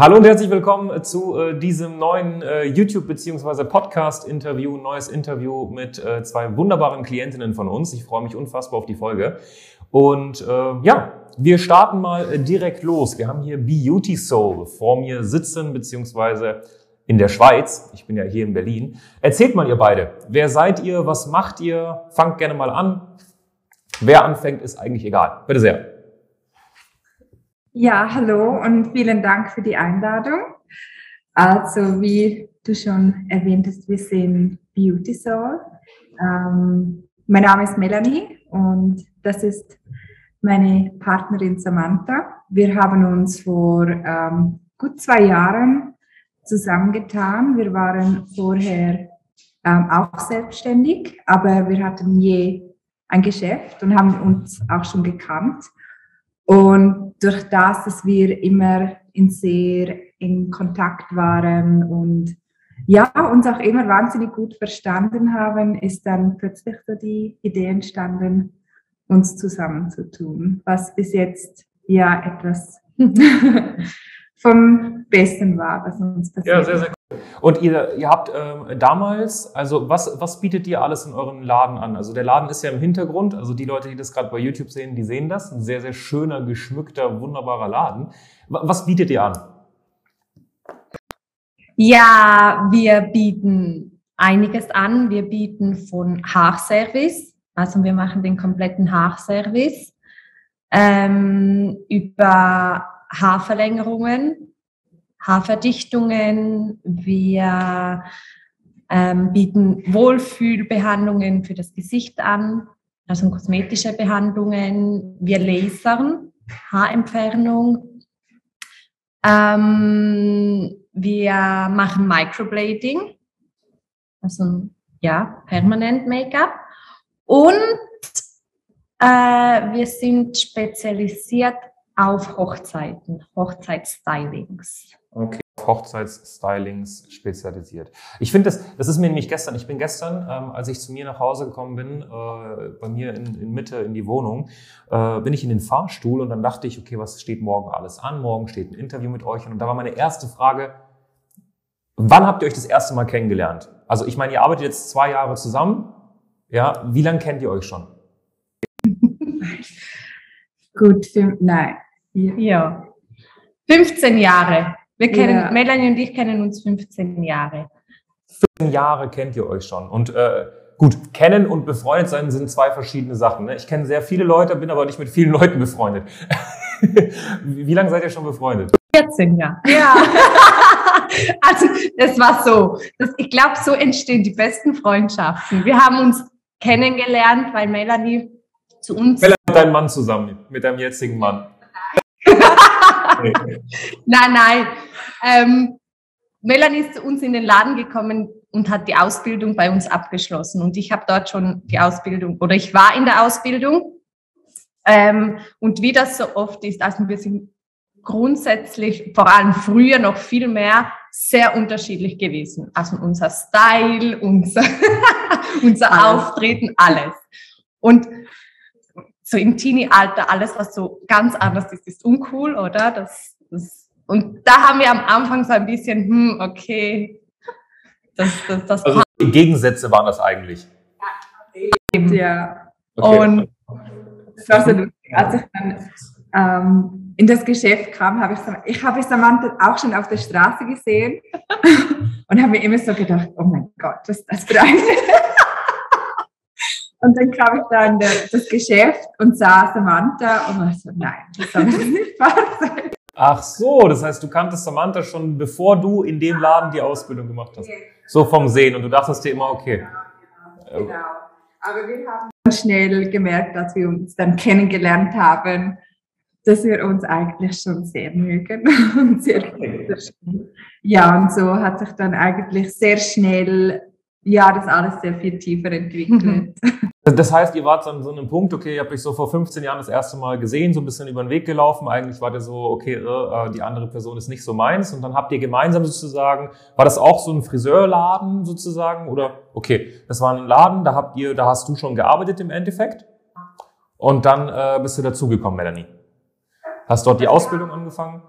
Hallo und herzlich willkommen zu äh, diesem neuen äh, YouTube- bzw. Podcast-Interview, neues Interview mit äh, zwei wunderbaren Klientinnen von uns. Ich freue mich unfassbar auf die Folge. Und äh, ja, wir starten mal äh, direkt los. Wir haben hier Beauty Soul vor mir sitzen, beziehungsweise in der Schweiz. Ich bin ja hier in Berlin. Erzählt mal ihr beide. Wer seid ihr? Was macht ihr? Fangt gerne mal an. Wer anfängt, ist eigentlich egal. Bitte sehr. Ja, hallo und vielen Dank für die Einladung. Also, wie du schon erwähnt hast, wir sind Beauty Soul. Ähm, mein Name ist Melanie und das ist meine Partnerin Samantha. Wir haben uns vor ähm, gut zwei Jahren zusammengetan. Wir waren vorher ähm, auch selbstständig, aber wir hatten je ein Geschäft und haben uns auch schon gekannt. Und durch das, dass wir immer in sehr in Kontakt waren und ja, uns auch immer wahnsinnig gut verstanden haben, ist dann plötzlich so die Idee entstanden, uns zusammenzutun, was bis jetzt ja etwas vom Besten war, was uns passiert. Ja, sehr, sehr. Und ihr, ihr habt ähm, damals, also was, was bietet ihr alles in euren Laden an? Also der Laden ist ja im Hintergrund, also die Leute, die das gerade bei YouTube sehen, die sehen das. Ein sehr, sehr schöner, geschmückter, wunderbarer Laden. Was bietet ihr an? Ja, wir bieten einiges an. Wir bieten von Haarservice, also wir machen den kompletten Haarservice, ähm, über Haarverlängerungen, Haarverdichtungen. Wir ähm, bieten Wohlfühlbehandlungen für das Gesicht an, also kosmetische Behandlungen. Wir lasern, Haarentfernung. Ähm, wir machen Microblading, also ja, permanent Make-up. Und äh, wir sind spezialisiert auf Hochzeiten, Hochzeitsstylings. Okay, Hochzeitsstylings spezialisiert. Ich finde das, das ist mir nämlich gestern, ich bin gestern, ähm, als ich zu mir nach Hause gekommen bin, äh, bei mir in, in Mitte in die Wohnung, äh, bin ich in den Fahrstuhl und dann dachte ich, okay, was steht morgen alles an? Morgen steht ein Interview mit euch und da war meine erste Frage, wann habt ihr euch das erste Mal kennengelernt? Also ich meine, ihr arbeitet jetzt zwei Jahre zusammen, ja, wie lange kennt ihr euch schon? Gut, nein, ja. 15 Jahre. Wir kennen, ja. Melanie und ich kennen uns 15 Jahre. 15 Jahre kennt ihr euch schon. Und äh, gut, kennen und befreundet sein sind zwei verschiedene Sachen. Ne? Ich kenne sehr viele Leute, bin aber nicht mit vielen Leuten befreundet. wie, wie lange seid ihr schon befreundet? 14 Jahre. Ja. also das war so. Das, ich glaube, so entstehen die besten Freundschaften. Wir haben uns kennengelernt, weil Melanie zu uns. Melanie mit deinem Mann zusammen, mit deinem jetzigen Mann. nein, nein. Ähm, Melanie ist zu uns in den Laden gekommen und hat die Ausbildung bei uns abgeschlossen. Und ich habe dort schon die Ausbildung, oder ich war in der Ausbildung. Ähm, und wie das so oft ist, also wir sind grundsätzlich, vor allem früher noch viel mehr, sehr unterschiedlich gewesen. Also unser Style, unser, unser Auftreten, alles. Und so im Teenie-Alter alles, was so ganz anders ist, ist uncool, oder? Das, das, und da haben wir am Anfang so ein bisschen, hm, okay, das, das, das also die Gegensätze waren das eigentlich. Ja. Okay. Und das war so, als ich dann ähm, in das Geschäft kam, habe ich, ich habe Samantha auch schon auf der Straße gesehen und habe mir immer so gedacht, oh mein Gott, was ist das für eine und dann kam ich da in der, das Geschäft und sah Samantha und war so, nein, das soll nicht wahr sein. Ach so, das heißt, du kanntest Samantha schon bevor du in dem Laden die Ausbildung gemacht hast. So vom Sehen und du dachtest dir immer, okay. Genau, genau. Aber wir haben schnell gemerkt, dass wir uns dann kennengelernt haben, dass wir uns eigentlich schon sehr mögen und sehr Ja, und so hat sich dann eigentlich sehr schnell ja, das alles sehr viel tiefer entwickelt. Das heißt, ihr wart an so einem Punkt, okay, ihr habt euch so vor 15 Jahren das erste Mal gesehen, so ein bisschen über den Weg gelaufen. Eigentlich war der so, okay, äh, die andere Person ist nicht so meins. Und dann habt ihr gemeinsam sozusagen, war das auch so ein Friseurladen sozusagen? Oder, okay, das war ein Laden, da habt ihr, da hast du schon gearbeitet im Endeffekt. Und dann äh, bist du dazugekommen, Melanie. Hast dort die Ausbildung angefangen?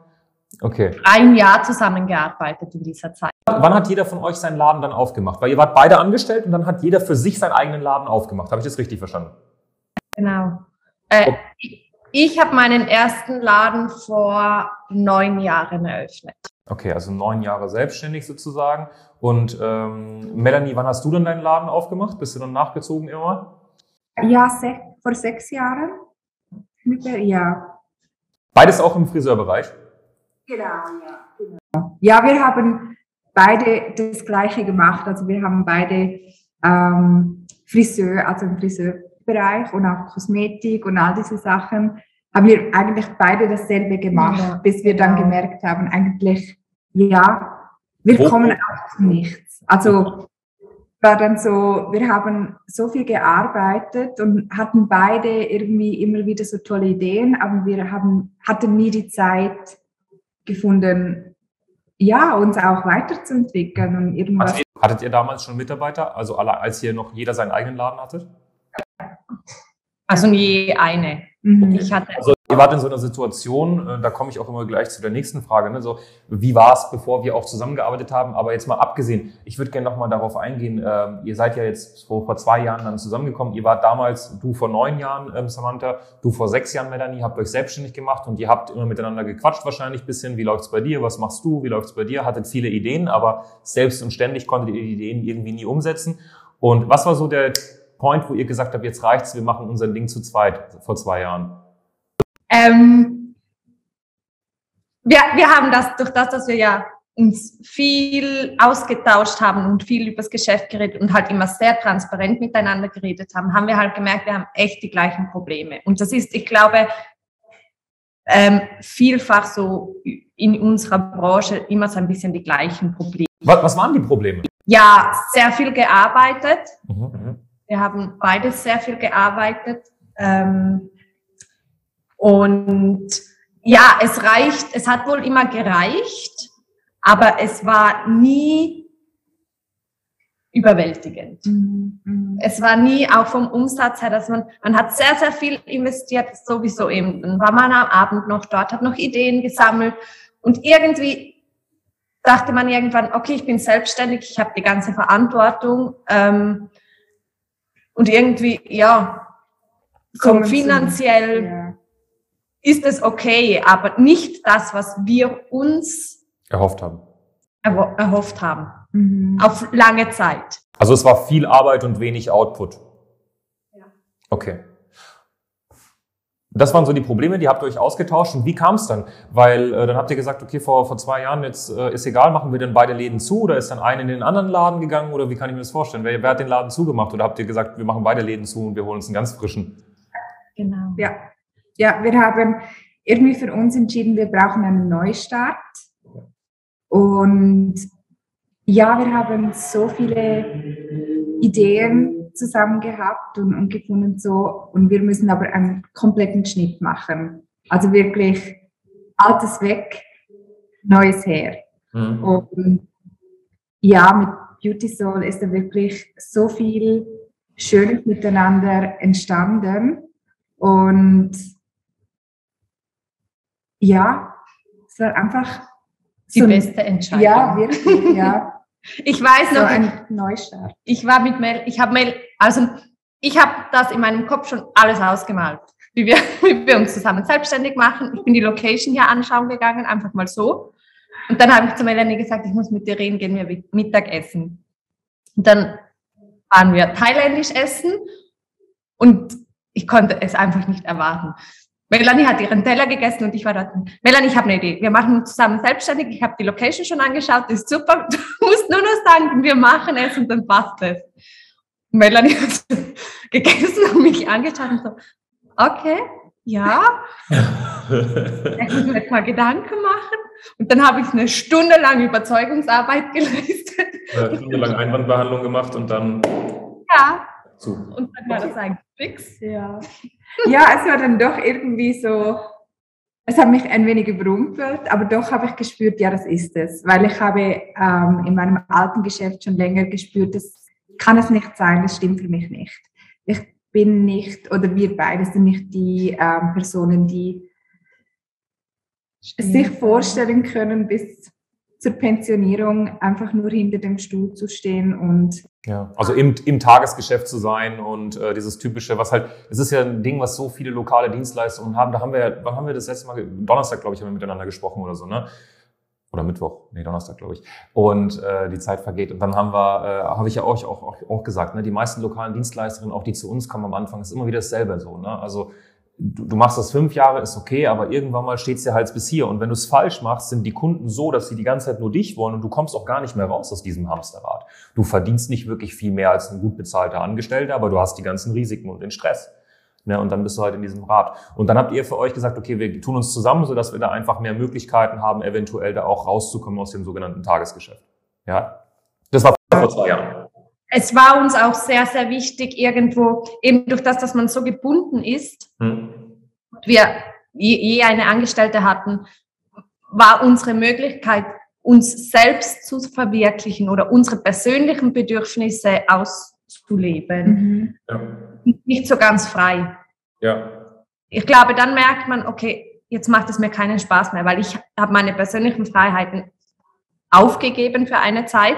Okay. Ein Jahr zusammengearbeitet in dieser Zeit. Wann hat jeder von euch seinen Laden dann aufgemacht? Weil ihr wart beide angestellt und dann hat jeder für sich seinen eigenen Laden aufgemacht. Habe ich das richtig verstanden? Genau. Äh, ich habe meinen ersten Laden vor neun Jahren eröffnet. Okay, also neun Jahre selbstständig sozusagen. Und ähm, Melanie, wann hast du dann deinen Laden aufgemacht? Bist du dann nachgezogen immer? Ja, se vor sechs Jahren. Ja. Beides auch im Friseurbereich? Genau, ja. Genau. Ja, wir haben beide das Gleiche gemacht. Also wir haben beide ähm, Friseur, also im Friseurbereich und auch Kosmetik und all diese Sachen, haben wir eigentlich beide dasselbe gemacht, ja, bis wir dann genau. gemerkt haben, eigentlich, ja, wir Wo? kommen auch zu nichts. Also war dann so, wir haben so viel gearbeitet und hatten beide irgendwie immer wieder so tolle Ideen, aber wir haben, hatten nie die Zeit gefunden, ja, uns auch weiterzuentwickeln und irgendwas. Hattet ihr, hattet ihr damals schon Mitarbeiter, also alle, als ihr noch jeder seinen eigenen Laden hattet? Also nie eine. Mhm. Ich hatte also ihr wart in so einer Situation, äh, da komme ich auch immer gleich zu der nächsten Frage, ne? so, wie war es, bevor wir auch zusammengearbeitet haben, aber jetzt mal abgesehen, ich würde gerne nochmal darauf eingehen, ähm, ihr seid ja jetzt vor, vor zwei Jahren dann zusammengekommen, ihr wart damals, du vor neun Jahren, ähm, Samantha, du vor sechs Jahren, Melanie, habt euch selbstständig gemacht und ihr habt immer miteinander gequatscht wahrscheinlich bisschen, wie läuft's bei dir, was machst du, wie läuft's bei dir, hattet viele Ideen, aber selbst und ständig konntet ihr die Ideen irgendwie nie umsetzen. Und was war so der Point, wo ihr gesagt habt, jetzt reicht's, wir machen unser Ding zu zweit vor zwei Jahren? Ähm, wir, wir haben das, durch das, dass wir ja uns viel ausgetauscht haben und viel übers Geschäft geredet und halt immer sehr transparent miteinander geredet haben, haben wir halt gemerkt, wir haben echt die gleichen Probleme. Und das ist, ich glaube, ähm, vielfach so in unserer Branche immer so ein bisschen die gleichen Probleme. Was, was waren die Probleme? Ja, sehr viel gearbeitet. Mhm. Mhm. Wir haben beides sehr viel gearbeitet. Ähm, und ja, es reicht, es hat wohl immer gereicht, aber es war nie überwältigend. Mhm. Es war nie auch vom Umsatz her, dass man, man hat sehr, sehr viel investiert, sowieso eben. Dann war man am Abend noch dort, hat noch Ideen gesammelt und irgendwie dachte man irgendwann, okay, ich bin selbstständig, ich habe die ganze Verantwortung ähm, und irgendwie, ja, so finanziell ja ist es okay, aber nicht das, was wir uns erhofft haben. erhofft haben. Mhm. Auf lange Zeit. Also es war viel Arbeit und wenig Output. Ja. Okay. Das waren so die Probleme, die habt ihr euch ausgetauscht. Und wie kam es dann? Weil äh, dann habt ihr gesagt, okay, vor, vor zwei Jahren, jetzt äh, ist egal, machen wir denn beide Läden zu oder ist dann einer in den anderen Laden gegangen oder wie kann ich mir das vorstellen? Wer, wer hat den Laden zugemacht oder habt ihr gesagt, wir machen beide Läden zu und wir holen uns einen ganz frischen? Genau. Ja, ja, wir haben irgendwie für uns entschieden, wir brauchen einen Neustart. Und ja, wir haben so viele Ideen zusammen gehabt und, und gefunden so, und wir müssen aber einen kompletten Schnitt machen. Also wirklich Altes weg, Neues her. Mhm. Und ja, mit Beauty Soul ist da wirklich so viel Schönes miteinander entstanden. Und ja, es war einfach die so beste Entscheidung. Ja, wirklich, ja. Ich weiß noch, so ein Neustart. Ich war mit Mel, ich habe Mel, also ich habe das in meinem Kopf schon alles ausgemalt, wie wir, wie wir uns zusammen selbstständig machen. Ich bin die Location hier anschauen gegangen, einfach mal so. Und dann habe ich zu Melanie gesagt, ich muss mit dir reden, gehen wir Mittagessen. Und dann waren wir thailändisch essen und ich konnte es einfach nicht erwarten. Melanie hat ihren Teller gegessen und ich war dort. Melanie, ich habe eine Idee. Wir machen uns zusammen selbstständig. Ich habe die Location schon angeschaut, ist super. Du musst nur noch sagen, wir machen es und dann passt es. Melanie hat gegessen und mich angeschaut und so, okay, ja, ich muss mir jetzt mal Gedanken machen. Und dann habe ich eine Stunde lang Überzeugungsarbeit geleistet. Eine Stunde lang Einwandbehandlung gemacht und dann Ja, zu. und dann war das eigentlich fix. Ja. ja, es war dann doch irgendwie so, es hat mich ein wenig überrumpelt, aber doch habe ich gespürt, ja, das ist es. Weil ich habe ähm, in meinem alten Geschäft schon länger gespürt, das kann es nicht sein, das stimmt für mich nicht. Ich bin nicht, oder wir beide sind nicht die ähm, Personen, die sich vorstellen können, bis zur Pensionierung einfach nur hinter dem Stuhl zu stehen und Ja, also im, im Tagesgeschäft zu sein und äh, dieses typische, was halt, es ist ja ein Ding, was so viele lokale Dienstleistungen haben. Da haben wir, ja- wann haben wir das letzte Mal, Donnerstag, glaube ich, haben wir miteinander gesprochen oder so, ne? Oder Mittwoch, nee, Donnerstag, glaube ich. Und äh, die Zeit vergeht. Und dann haben wir, äh, habe ich ja euch auch, auch, auch gesagt, ne, die meisten lokalen Dienstleisterinnen, auch die zu uns kommen am Anfang, ist immer wieder dasselbe so. Ne? Also du, du machst das fünf Jahre, ist okay, aber irgendwann mal steht's dir halt bis hier. Und wenn du es falsch machst, sind die Kunden so, dass sie die ganze Zeit nur dich wollen und du kommst auch gar nicht mehr raus aus diesem Hamsterrad. Du verdienst nicht wirklich viel mehr als ein gut bezahlter Angestellter, aber du hast die ganzen Risiken und den Stress. Ne, und dann bist du halt in diesem Rad. Und dann habt ihr für euch gesagt, okay, wir tun uns zusammen, sodass wir da einfach mehr Möglichkeiten haben, eventuell da auch rauszukommen aus dem sogenannten Tagesgeschäft. Ja. Das war vor zwei Jahren. Es war uns auch sehr, sehr wichtig, irgendwo, eben durch das, dass man so gebunden ist, Hm. wir je, je eine Angestellte hatten, war unsere Möglichkeit, uns selbst zu verwirklichen oder unsere persönlichen Bedürfnisse auszuleben, mhm. Ja. nicht so ganz frei. ja. Ich glaube, dann merkt man, okay, jetzt macht es mir keinen Spaß mehr, weil ich habe meine persönlichen Freiheiten aufgegeben für eine Zeit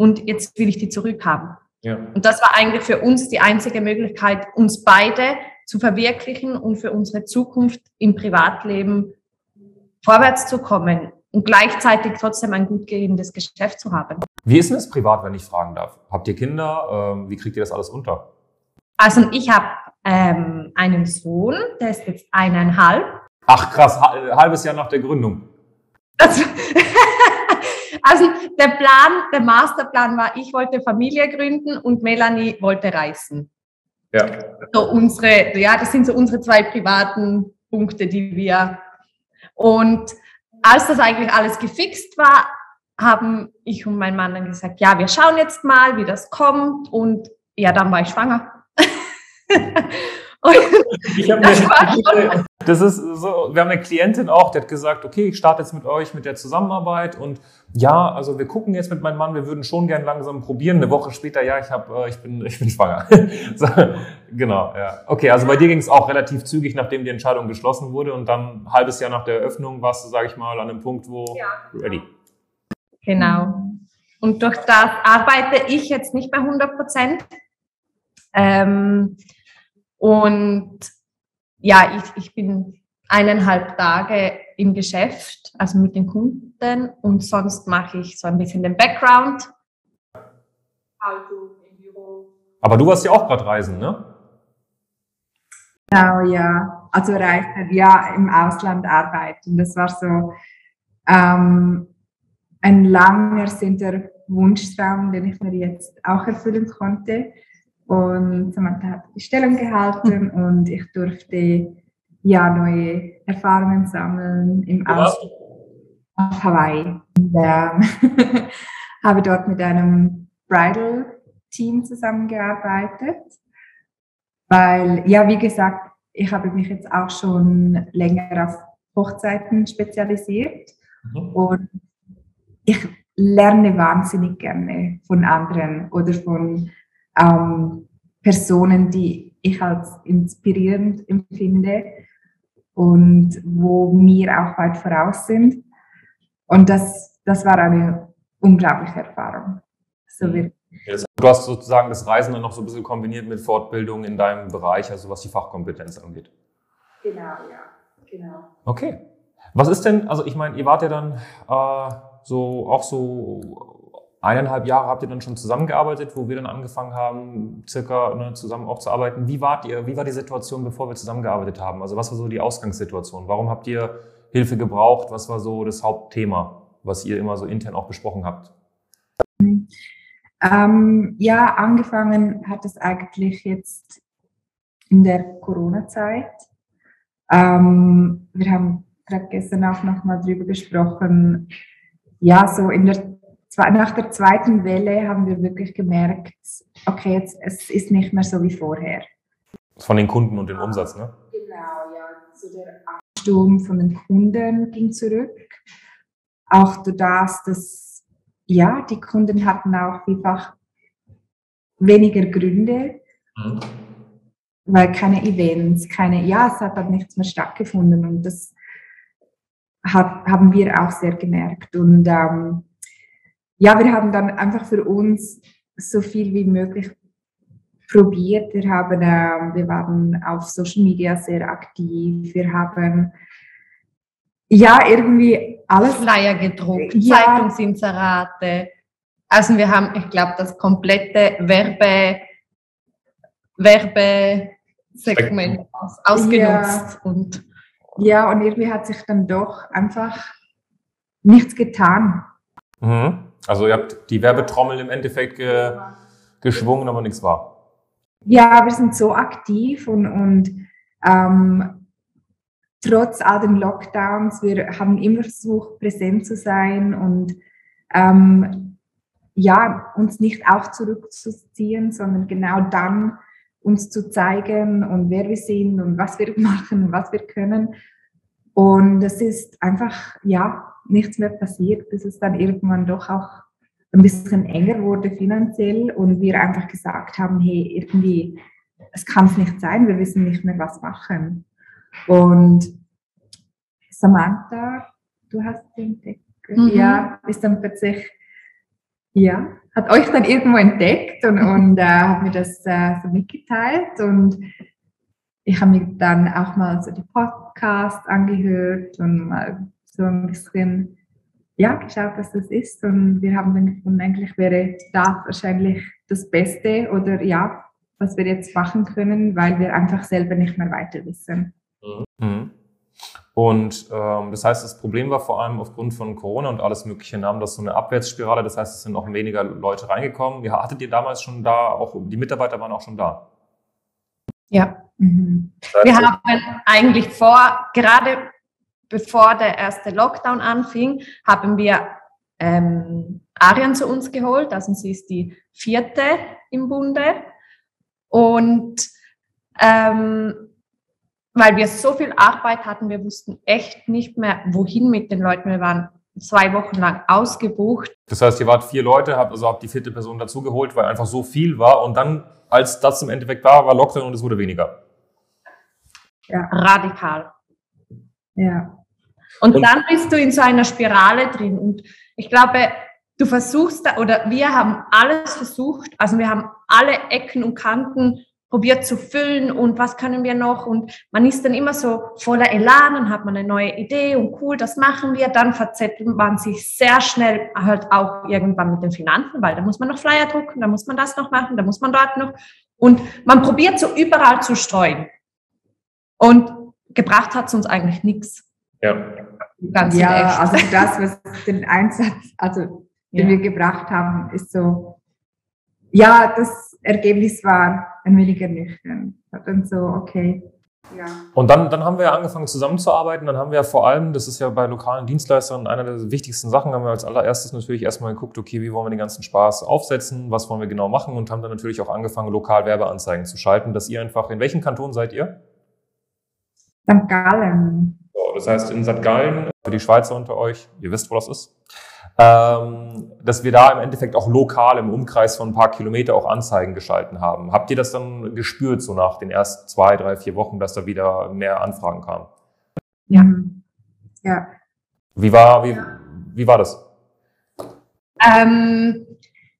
und jetzt will ich die zurückhaben. Ja. Und das war eigentlich für uns die einzige Möglichkeit, uns beide zu verwirklichen und für unsere Zukunft im Privatleben vorwärts zu kommen und gleichzeitig trotzdem ein gut gehendes Geschäft zu haben. Wie ist denn das privat, wenn ich fragen darf? Habt ihr Kinder? Ähm, wie kriegt ihr das alles unter? Also ich habe ähm, einen Sohn, der ist jetzt eineinhalb. Ach krass, ha- halbes Jahr nach der Gründung. Das, also der Plan, der Masterplan war, ich wollte Familie gründen und Melanie wollte reisen. Ja. so unsere, ja, das sind so unsere zwei privaten Punkte, die wir. Und als das eigentlich alles gefixt war, haben ich und mein Mann dann gesagt, ja, wir schauen jetzt mal, wie das kommt. Und ja, dann war ich schwanger. Ich Das das ist so, wir haben eine Klientin auch, die hat gesagt, okay, ich starte jetzt mit euch mit der Zusammenarbeit und ja, also wir gucken jetzt mit meinem Mann, wir würden schon gern langsam probieren. Eine Woche später, ja, ich habe, ich bin, ich bin schwanger. so, genau, ja. Okay, also bei dir ging es auch relativ zügig, nachdem die Entscheidung geschlossen wurde und dann ein halbes Jahr nach der Eröffnung warst du, sage ich mal, an einem Punkt, wo ready. Genau. Und durch das arbeite ich jetzt nicht mehr 100 Prozent. Ähm, und ja, ich, ich bin eineinhalb Tage im Geschäft, also mit den Kunden und sonst mache ich so ein bisschen den Background. Also im Büro. Aber du warst ja auch gerade reisen, ne? Genau, ja. Also reisen, ja, im Ausland arbeiten. Das war so ähm, ein langer sinter Wunschtraum, den ich mir jetzt auch erfüllen konnte. Und Samantha hat die Stellung gehalten und ich durfte ja neue Erfahrungen sammeln im Ausland auf Hawaii. Und, ähm, habe dort mit einem Bridal-Team zusammengearbeitet, weil, ja, wie gesagt, ich habe mich jetzt auch schon länger auf Hochzeiten spezialisiert Mhm. und ich lerne wahnsinnig gerne von anderen oder von ähm, Personen, die ich als inspirierend empfinde und wo mir auch weit voraus sind. Und das, das war eine unglaubliche Erfahrung. So wird, Du hast sozusagen das Reisen dann noch so ein bisschen kombiniert mit Fortbildung in deinem Bereich, also was die Fachkompetenz angeht. genau, ja, genau. Okay. Was ist denn, also ich meine, ihr wart ja dann äh, so auch so eineinhalb Jahre habt ihr dann schon zusammengearbeitet, wo wir dann angefangen haben, circa ne, zusammen auch zu arbeiten. Wie wart ihr, wie war die Situation, bevor wir zusammengearbeitet haben? Also was war so die Ausgangssituation? Warum habt ihr Hilfe gebraucht? Was war so das Hauptthema, was ihr immer so intern auch besprochen habt? Ähm, ja, angefangen hat es eigentlich jetzt in der Corona-Zeit. Ähm, wir haben gerade gestern auch nochmal drüber gesprochen. Ja, so in der, nach der zweiten Welle haben wir wirklich gemerkt, okay, jetzt, es ist nicht mehr so wie vorher. Von den Kunden und dem Umsatz, ne? Genau, ja. So der Ansturm von den Kunden ging zurück. Auch durch das, dass ja, die Kunden hatten auch vielfach weniger Gründe, mhm. weil keine Events, keine, ja, es hat halt nichts mehr stattgefunden und das hat, haben wir auch sehr gemerkt. Und ähm, ja, wir haben dann einfach für uns so viel wie möglich probiert. Wir, haben, äh, wir waren auf Social Media sehr aktiv. Wir haben ja irgendwie alles. Flyer gedruckt, ja. Zeitungsinserate. Also wir haben, ich glaube, das komplette Werbe, Werbesegment aus, ausgenutzt. Ja. Und ja, und irgendwie hat sich dann doch einfach nichts getan. Mhm. Also ihr habt die Werbetrommel im Endeffekt ge geschwungen, aber nichts war. Ja, wir sind so aktiv und, und ähm, trotz all den Lockdowns, wir haben immer versucht, präsent zu sein und ähm, ja, uns nicht auch zurückzuziehen, sondern genau dann uns zu zeigen und wer wir sind und was wir machen und was wir können. Und es ist einfach, ja, nichts mehr passiert, bis es dann irgendwann doch auch ein bisschen enger wurde finanziell und wir einfach gesagt haben, hey, irgendwie, es kann es nicht sein, wir wissen nicht mehr, was machen. Und Samantha, du hast den entdeckt, mhm. ja, ist dann plötzlich, ja, hat euch dann irgendwo entdeckt und, und äh, hat mir das äh, so mitgeteilt und ich habe mir dann auch mal so die Podcast angehört und mal so ein bisschen ja, geschaut, was das ist. Und wir haben dann gefunden, eigentlich wäre das wahrscheinlich das Beste oder ja, was wir jetzt machen können, weil wir einfach selber nicht mehr weiter wissen. Mhm. Und ähm, das heißt, das Problem war vor allem aufgrund von Corona und alles Mögliche nahm das so eine Abwärtsspirale. Das heißt, es sind auch weniger Leute reingekommen. Ja, hattet ihr damals schon da, auch die Mitarbeiter waren auch schon da? Ja. Mhm. Wir haben eigentlich vor, gerade bevor der erste Lockdown anfing, haben wir ähm, Arian zu uns geholt. Also sie ist die vierte im Bunde. Und ähm, weil wir so viel Arbeit hatten, wir wussten echt nicht mehr, wohin mit den Leuten. Wir waren zwei Wochen lang ausgebucht. Das heißt, ihr wart vier Leute, habt also habt die vierte Person dazugeholt, weil einfach so viel war. Und dann, als das im Endeffekt war, war Lockdown und es wurde weniger. Ja. Radikal. Ja. Und, und dann bist du in so einer Spirale drin. Und ich glaube, du versuchst da, oder wir haben alles versucht, also wir haben alle Ecken und Kanten probiert zu füllen und was können wir noch? Und man ist dann immer so voller Elan und hat man eine neue Idee und cool, das machen wir, dann verzettelt man sich sehr schnell halt auch irgendwann mit den Finanzen, weil da muss man noch Flyer drucken, da muss man das noch machen, da muss man dort noch. Und man probiert so überall zu streuen. Und gebracht hat es uns eigentlich nichts. Ja. Ganz ja, also das, was den Einsatz, also den ja. wir gebracht haben, ist so, ja, das Ergebnis war ein wenig ernüchternd. Und so, okay. Ja. Und dann, dann haben wir angefangen zusammenzuarbeiten. Dann haben wir vor allem, das ist ja bei lokalen Dienstleistern einer der wichtigsten Sachen, haben wir als allererstes natürlich erstmal geguckt, okay, wie wollen wir den ganzen Spaß aufsetzen, was wollen wir genau machen und haben dann natürlich auch angefangen, lokal Werbeanzeigen zu schalten, dass ihr einfach, in welchem Kanton seid ihr? St. Gallen. So, das heißt in St. Gallen, für die Schweizer unter euch, ihr wisst, wo das ist, ähm, dass wir da im Endeffekt auch lokal im Umkreis von ein paar Kilometer auch Anzeigen geschalten haben. Habt ihr das dann gespürt, so nach den ersten zwei, drei, vier Wochen, dass da wieder mehr Anfragen kamen? Ja. Ja. Wie war, wie, wie war das? Ähm,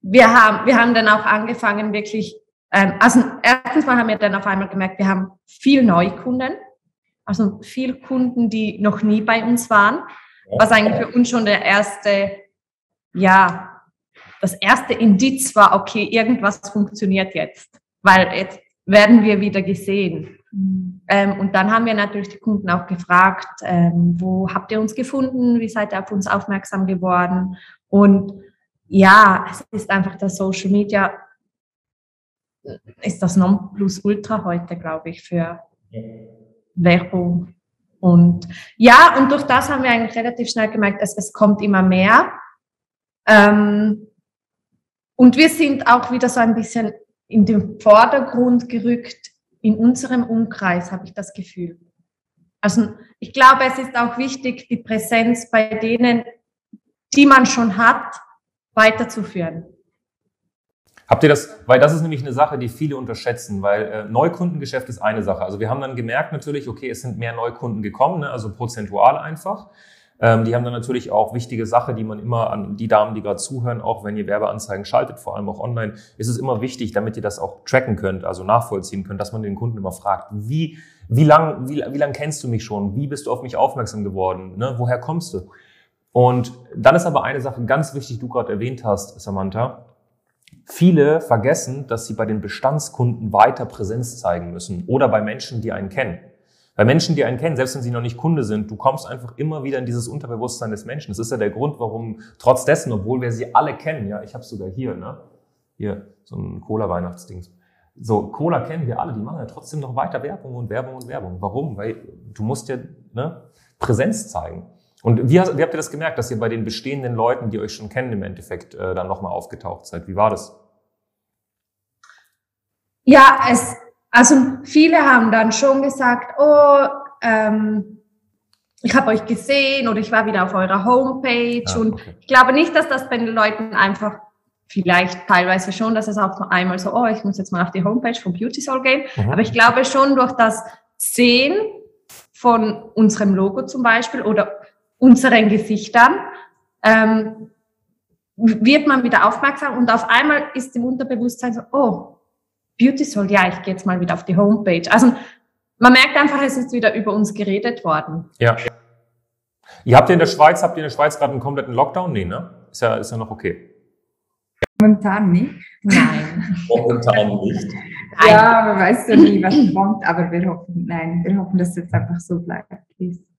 wir, haben, wir haben dann auch angefangen, wirklich, ähm, also erstens mal haben wir dann auf einmal gemerkt, wir haben viel Neukunden also viel Kunden, die noch nie bei uns waren, was eigentlich für uns schon der erste, ja, das erste Indiz war, okay, irgendwas funktioniert jetzt, weil jetzt werden wir wieder gesehen. Mhm. Ähm, und dann haben wir natürlich die Kunden auch gefragt, ähm, wo habt ihr uns gefunden, wie seid ihr auf uns aufmerksam geworden? Und ja, es ist einfach das Social Media, ist das Nonplusultra heute, glaube ich, für Werbung. Und ja, und durch das haben wir eigentlich relativ schnell gemerkt, es, es kommt immer mehr. Ähm, und wir sind auch wieder so ein bisschen in den Vordergrund gerückt in unserem Umkreis, habe ich das Gefühl. Also ich glaube, es ist auch wichtig, die Präsenz bei denen, die man schon hat, weiterzuführen. Habt ihr das, weil das ist nämlich eine Sache, die viele unterschätzen, weil äh, Neukundengeschäft ist eine Sache. Also wir haben dann gemerkt natürlich, okay, es sind mehr Neukunden gekommen, ne, also prozentual einfach. Ähm, die haben dann natürlich auch wichtige Sache, die man immer an die Damen, die gerade zuhören, auch wenn ihr Werbeanzeigen schaltet, vor allem auch online, ist es immer wichtig, damit ihr das auch tracken könnt, also nachvollziehen könnt, dass man den Kunden immer fragt, wie, wie lang, wie, wie lang kennst du mich schon? Wie bist du auf mich aufmerksam geworden? Ne? Woher kommst du? Und dann ist aber eine Sache ganz wichtig, du gerade erwähnt hast, Samantha. Viele vergessen, dass sie bei den Bestandskunden weiter Präsenz zeigen müssen oder bei Menschen, die einen kennen. Bei Menschen, die einen kennen, selbst wenn sie noch nicht Kunde sind, du kommst einfach immer wieder in dieses Unterbewusstsein des Menschen. Das ist ja der Grund, warum trotz dessen, obwohl wir sie alle kennen, ja, ich habe sogar hier, ne, hier so ein Cola-Weihnachtsdings. So, Cola kennen wir alle, die machen ja trotzdem noch weiter Werbung und Werbung und Werbung. Warum? Weil du musst ja ne, Präsenz zeigen. Und wie, wie habt ihr das gemerkt, dass ihr bei den bestehenden Leuten, die euch schon kennen, im Endeffekt äh, dann nochmal aufgetaucht seid? Wie war das? Ja, es, also viele haben dann schon gesagt, oh, ähm, ich habe euch gesehen oder ich war wieder auf eurer Homepage. Ah, okay. Und ich glaube nicht, dass das bei den Leuten einfach, vielleicht teilweise schon, dass es auch nur einmal so, oh, ich muss jetzt mal auf die Homepage von Beauty Soul gehen. Mhm. Aber ich glaube schon durch das Sehen von unserem Logo zum Beispiel oder unseren Gesichtern, ähm, wird man wieder aufmerksam und auf einmal ist im Unterbewusstsein so, oh, Beauty Soul, ja, ich gehe jetzt mal wieder auf die Homepage. Also man merkt einfach, es ist wieder über uns geredet worden. Ja. Ihr habt ihr in der Schweiz, habt ihr in der Schweiz gerade einen kompletten Lockdown? Nee, ne? Ist ja, ist ja noch okay. Momentan nicht. Nein. Momentan nicht. Ja, man weiß ja nie, was kommt, aber wir hoffen, nein, wir hoffen, dass es jetzt einfach so bleibt.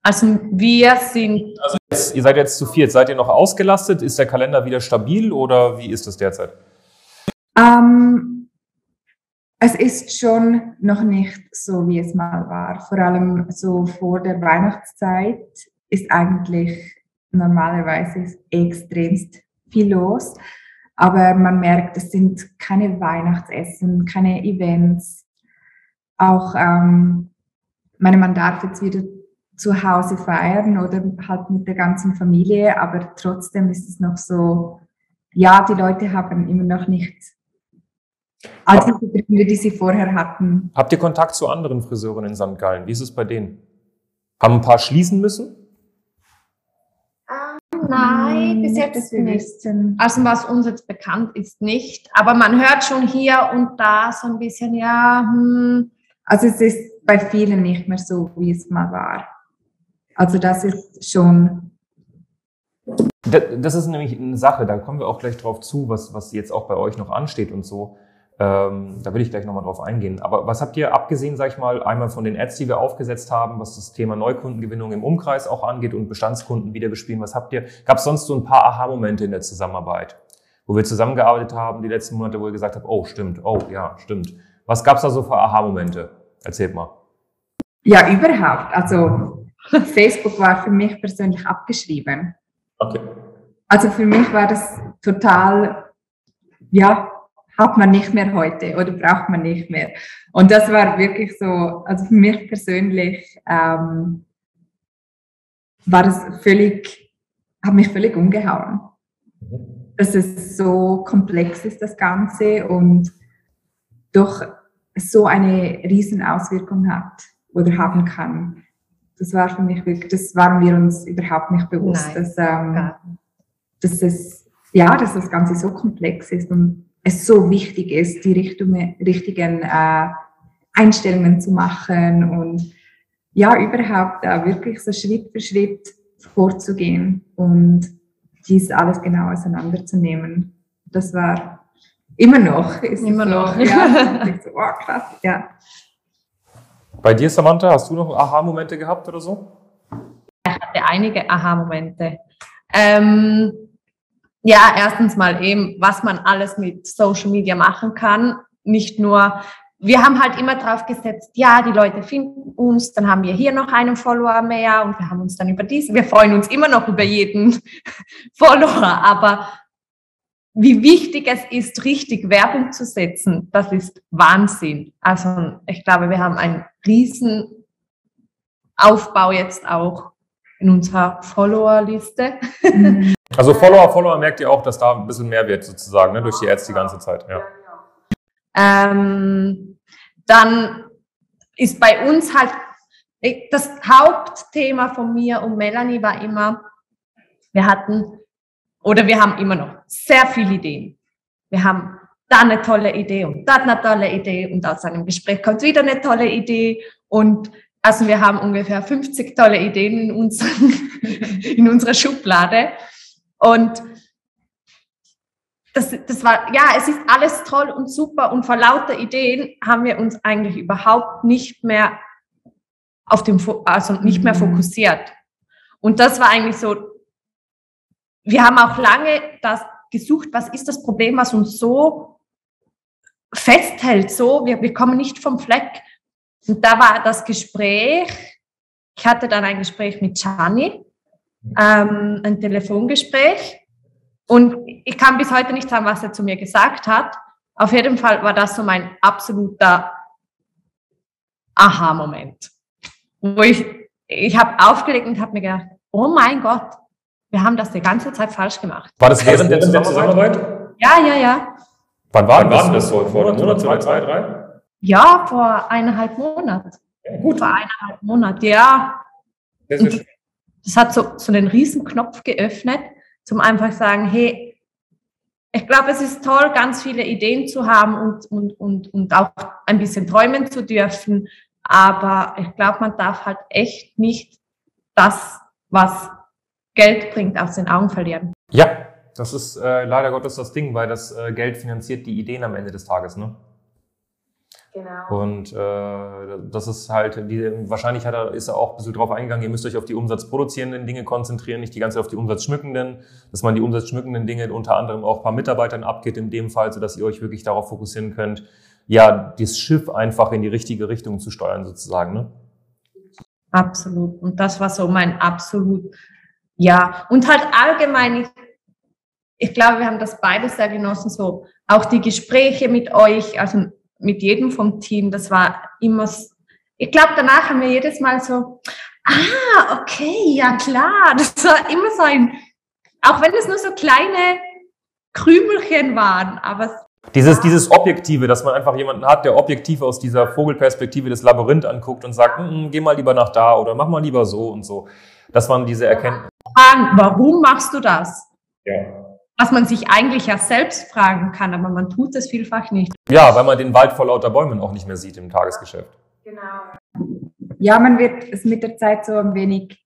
Also wir sind. Also jetzt, ihr seid jetzt zu viert. Seid ihr noch ausgelastet? Ist der Kalender wieder stabil oder wie ist das derzeit? Ähm, es ist schon noch nicht so, wie es mal war. Vor allem so vor der Weihnachtszeit ist eigentlich normalerweise extremst viel los. Aber man merkt, es sind keine Weihnachtsessen, keine Events. Auch ähm, meine, man darf jetzt wieder zu Hause feiern oder halt mit der ganzen Familie, aber trotzdem ist es noch so, ja, die Leute haben immer noch nicht all diese Gründe, die sie vorher hatten. Habt ihr Kontakt zu anderen Friseuren in St. Gallen? Wie ist es bei denen? Haben ein paar schließen müssen? Ah, nein, bis jetzt nicht. Also was uns jetzt bekannt ist, nicht. Aber man hört schon hier und da so ein bisschen, ja. Hm. Also es ist bei vielen nicht mehr so, wie es mal war. Also das ist schon. Das ist nämlich eine Sache, da kommen wir auch gleich drauf zu, was, was jetzt auch bei euch noch ansteht und so. Ähm, da will ich gleich nochmal drauf eingehen. Aber was habt ihr abgesehen, sag ich mal, einmal von den Ads, die wir aufgesetzt haben, was das Thema Neukundengewinnung im Umkreis auch angeht und Bestandskunden wieder bespielen, was habt ihr? Gab es sonst so ein paar Aha-Momente in der Zusammenarbeit, wo wir zusammengearbeitet haben die letzten Monate, wo ihr gesagt habt, oh, stimmt, oh, ja, stimmt. Was gab es da so für Aha-Momente? Erzählt mal. Ja, überhaupt. Also Facebook war für mich persönlich abgeschrieben. Okay. Also für mich war das total, ja, hat man nicht mehr heute oder braucht man nicht mehr. Und das war wirklich so, also für mich persönlich ähm, war das völlig, hat mich völlig umgehauen. Dass es so komplex ist, das Ganze und doch so eine riesen Auswirkung hat oder haben kann das war für mich wirklich, das waren wir uns überhaupt nicht bewusst, dass, ähm, ja. dass es, ja, dass das Ganze so komplex ist und es so wichtig ist, die Richtung, richtigen äh, Einstellungen zu machen und ja, überhaupt äh, wirklich so Schritt für Schritt vorzugehen und dies alles genau auseinanderzunehmen. Das war immer noch. Ist immer so, noch. Ja, so, oh, krass, ja. Bei dir, Samantha, hast du noch Aha-Momente gehabt oder so? Ich hatte einige Aha-Momente. Ähm, ja, erstens mal eben, was man alles mit Social Media machen kann. Nicht nur wir haben halt immer drauf gesetzt, ja, die Leute finden uns, dann haben wir hier noch einen Follower mehr und wir haben uns dann über diesen, wir freuen uns immer noch über jeden Follower, aber wie wichtig es ist, richtig Werbung zu setzen, das ist Wahnsinn. Also ich glaube, wir haben einen riesen Aufbau jetzt auch in unserer Follower-Liste. Also Follower, Follower merkt ihr auch, dass da ein bisschen mehr wird sozusagen, ne, durch die Ads die ganze Zeit. Ja. Ähm, dann ist bei uns halt das Hauptthema von mir und Melanie war immer, wir hatten oder wir haben immer noch sehr viele Ideen. Wir haben da eine tolle Idee und da eine tolle Idee und aus einem Gespräch kommt wieder eine tolle Idee und also wir haben ungefähr 50 tolle Ideen in, unseren, in unserer Schublade und das, das war, ja, es ist alles toll und super und vor lauter Ideen haben wir uns eigentlich überhaupt nicht mehr auf dem, also nicht mehr mhm. fokussiert. Und das war eigentlich so, wir haben auch lange das gesucht, was ist das Problem, was uns so festhält, so, wir, wir kommen nicht vom Fleck. Und da war das Gespräch, ich hatte dann ein Gespräch mit Chani, ähm, ein Telefongespräch und ich kann bis heute nicht sagen, was er zu mir gesagt hat. Auf jeden Fall war das so mein absoluter Aha-Moment, wo ich, ich habe aufgelegt und habe mir gedacht, oh mein Gott, wir haben das die ganze Zeit falsch gemacht. War das während der Zusammenarbeit? Ja, ja, ja. Wann war, Wann war das so? Vor einem Monat, zwei, zwei, drei? Ja, vor eineinhalb Monaten. Ja, gut. Vor eineinhalb Monaten, ja. Das, das hat so, so einen riesen Knopf geöffnet zum einfach sagen, hey, ich glaube, es ist toll, ganz viele Ideen zu haben und, und, und, und auch ein bisschen träumen zu dürfen. Aber ich glaube, man darf halt echt nicht das, was Geld bringt, aus den Augen verlieren. Ja, das ist äh, leider Gottes das Ding, weil das äh, Geld finanziert die Ideen am Ende des Tages. Ne? Genau. Und äh, das ist halt, die, wahrscheinlich hat er, ist er auch ein bisschen drauf eingegangen, ihr müsst euch auf die umsatzproduzierenden Dinge konzentrieren, nicht die ganze Zeit auf die umsatzschmückenden, dass man die umsatzschmückenden Dinge unter anderem auch ein paar Mitarbeitern abgeht in dem Fall, sodass ihr euch wirklich darauf fokussieren könnt, ja, das Schiff einfach in die richtige Richtung zu steuern sozusagen. Ne? Absolut. Und das war so mein absolut, ja. Und halt allgemein, ich, ich glaube, wir haben das beides sehr genossen, so auch die Gespräche mit euch, also mit jedem vom Team. Das war immer, ich glaube, danach haben wir jedes Mal so, ah, okay, ja klar. Das war immer so ein, auch wenn es nur so kleine Krümelchen waren, aber dieses, dieses Objektive, dass man einfach jemanden hat, der objektiv aus dieser Vogelperspektive des Labyrinth anguckt und sagt, hm, geh mal lieber nach da oder mach mal lieber so und so. Das waren diese Erkenntnisse. Fragen, warum machst du das? Ja was man sich eigentlich ja selbst fragen kann, aber man tut es vielfach nicht. Ja, weil man den Wald vor lauter Bäumen auch nicht mehr sieht im Tagesgeschäft. Genau. Ja, man wird es mit der Zeit so ein wenig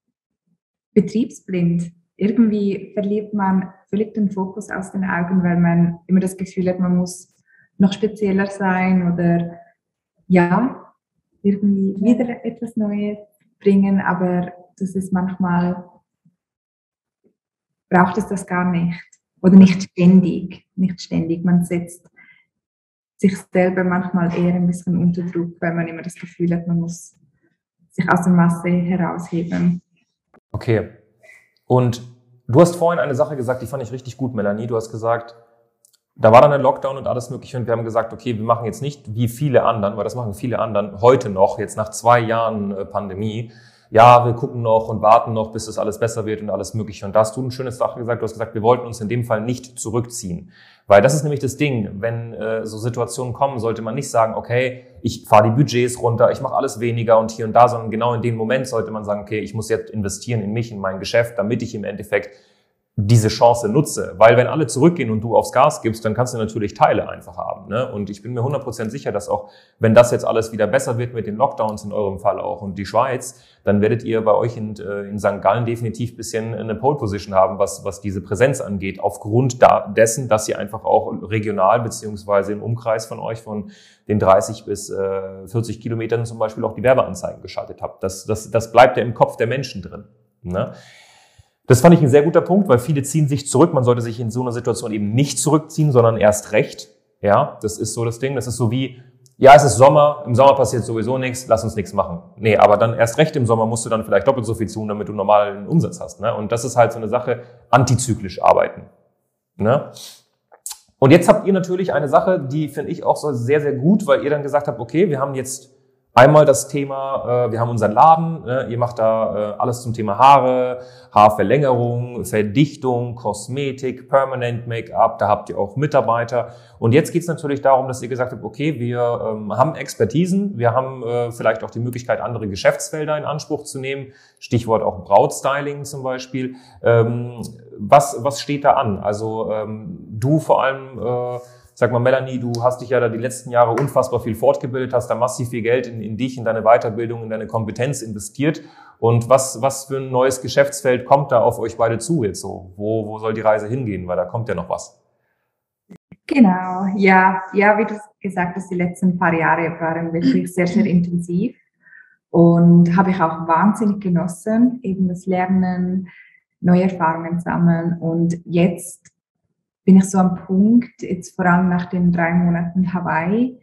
betriebsblind. Irgendwie verliert man völlig den Fokus aus den Augen, weil man immer das Gefühl hat, man muss noch spezieller sein oder ja, irgendwie wieder etwas Neues bringen, aber das ist manchmal, braucht es das gar nicht. Oder nicht ständig, nicht ständig. Man setzt sich selber manchmal eher ein bisschen unter Druck, weil man immer das Gefühl hat, man muss sich aus der Masse herausheben. Okay. Und du hast vorhin eine Sache gesagt, die fand ich richtig gut, Melanie. Du hast gesagt, da war dann ein Lockdown und alles Mögliche und wir haben gesagt, okay, wir machen jetzt nicht wie viele anderen, weil das machen viele anderen heute noch, jetzt nach zwei Jahren äh, Pandemie, ja, wir gucken noch und warten noch, bis es alles besser wird und alles Mögliche. Und da hast du ein schönes Sache gesagt. Du hast gesagt, wir wollten uns in dem Fall nicht zurückziehen. Weil das ist nämlich das Ding. Wenn äh, so Situationen kommen, sollte man nicht sagen, okay, ich fahre die Budgets runter, ich mache alles weniger und hier und da, sondern genau in dem Moment sollte man sagen, okay, ich muss jetzt investieren in mich, in mein Geschäft, damit ich im Endeffekt diese Chance nutze. Weil wenn alle zurückgehen und du aufs Gas gibst, dann kannst du natürlich Teile einfach haben. Ne? Und ich bin mir 100% sicher, dass auch, wenn das jetzt alles wieder besser wird mit den Lockdowns in eurem Fall auch und die Schweiz, dann werdet ihr bei euch in, äh, in St. Gallen definitiv bisschen eine Pole Position haben, was, was diese Präsenz angeht, aufgrund da, dessen, dass ihr einfach auch regional beziehungsweise im Umkreis von euch von den 30 bis äh, 40 Kilometern zum Beispiel auch die Werbeanzeigen geschaltet habt. Das, das, das bleibt ja im Kopf der Menschen drin. Ne? Das fand ich ein sehr guter Punkt, weil viele ziehen sich zurück. Man sollte sich in so einer Situation eben nicht zurückziehen, sondern erst recht. Ja, das ist so das Ding. Das ist so wie, ja, es ist Sommer, im Sommer passiert sowieso nichts, lass uns nichts machen. Nee, aber dann erst recht im Sommer musst du dann vielleicht doppelt so viel tun, damit du normalen Umsatz hast. Ne? Und das ist halt so eine Sache, antizyklisch arbeiten. Ne? Und jetzt habt ihr natürlich eine Sache, die finde ich auch so sehr, sehr gut, weil ihr dann gesagt habt, okay, wir haben jetzt Einmal das Thema, äh, wir haben unseren Laden, ne? ihr macht da äh, alles zum Thema Haare, Haarverlängerung, Verdichtung, Kosmetik, Permanent Make-up, da habt ihr auch Mitarbeiter. Und jetzt geht es natürlich darum, dass ihr gesagt habt, okay, wir ähm, haben Expertisen, wir haben äh, vielleicht auch die Möglichkeit, andere Geschäftsfelder in Anspruch zu nehmen, Stichwort auch Brautstyling zum Beispiel. Ähm, was, was steht da an? Also ähm, du vor allem... Äh, Sag mal, Melanie, du hast dich ja da die letzten Jahre unfassbar viel fortgebildet, hast da massiv viel Geld in, in dich, in deine Weiterbildung, in deine Kompetenz investiert. Und was, was für ein neues Geschäftsfeld kommt da auf euch beide zu jetzt so? Wo, wo soll die Reise hingehen? Weil da kommt ja noch was. Genau, ja, ja, wie du gesagt hast, die letzten paar Jahre waren wirklich sehr, sehr intensiv und habe ich auch wahnsinnig genossen, eben das Lernen, neue Erfahrungen sammeln und jetzt bin ich so am Punkt, jetzt vor allem nach den drei Monaten Hawaii,